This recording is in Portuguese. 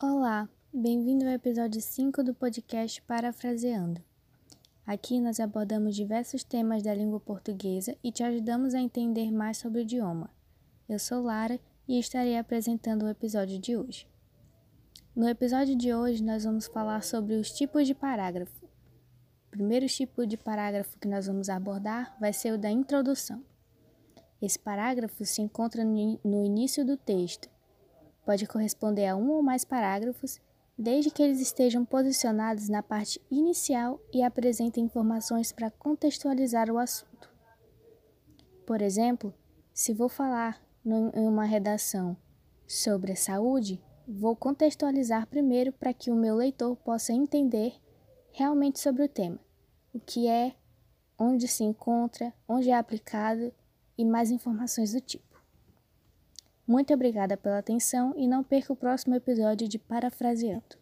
Olá, bem-vindo ao episódio 5 do podcast Parafraseando. Aqui nós abordamos diversos temas da língua portuguesa e te ajudamos a entender mais sobre o idioma. Eu sou Lara e estarei apresentando o episódio de hoje. No episódio de hoje, nós vamos falar sobre os tipos de parágrafo. O primeiro tipo de parágrafo que nós vamos abordar vai ser o da introdução. Esse parágrafo se encontra no início do texto pode corresponder a um ou mais parágrafos, desde que eles estejam posicionados na parte inicial e apresentem informações para contextualizar o assunto. Por exemplo, se vou falar em uma redação sobre a saúde, vou contextualizar primeiro para que o meu leitor possa entender realmente sobre o tema, o que é, onde se encontra, onde é aplicado e mais informações do tipo. Muito obrigada pela atenção e não perca o próximo episódio de Parafraseando.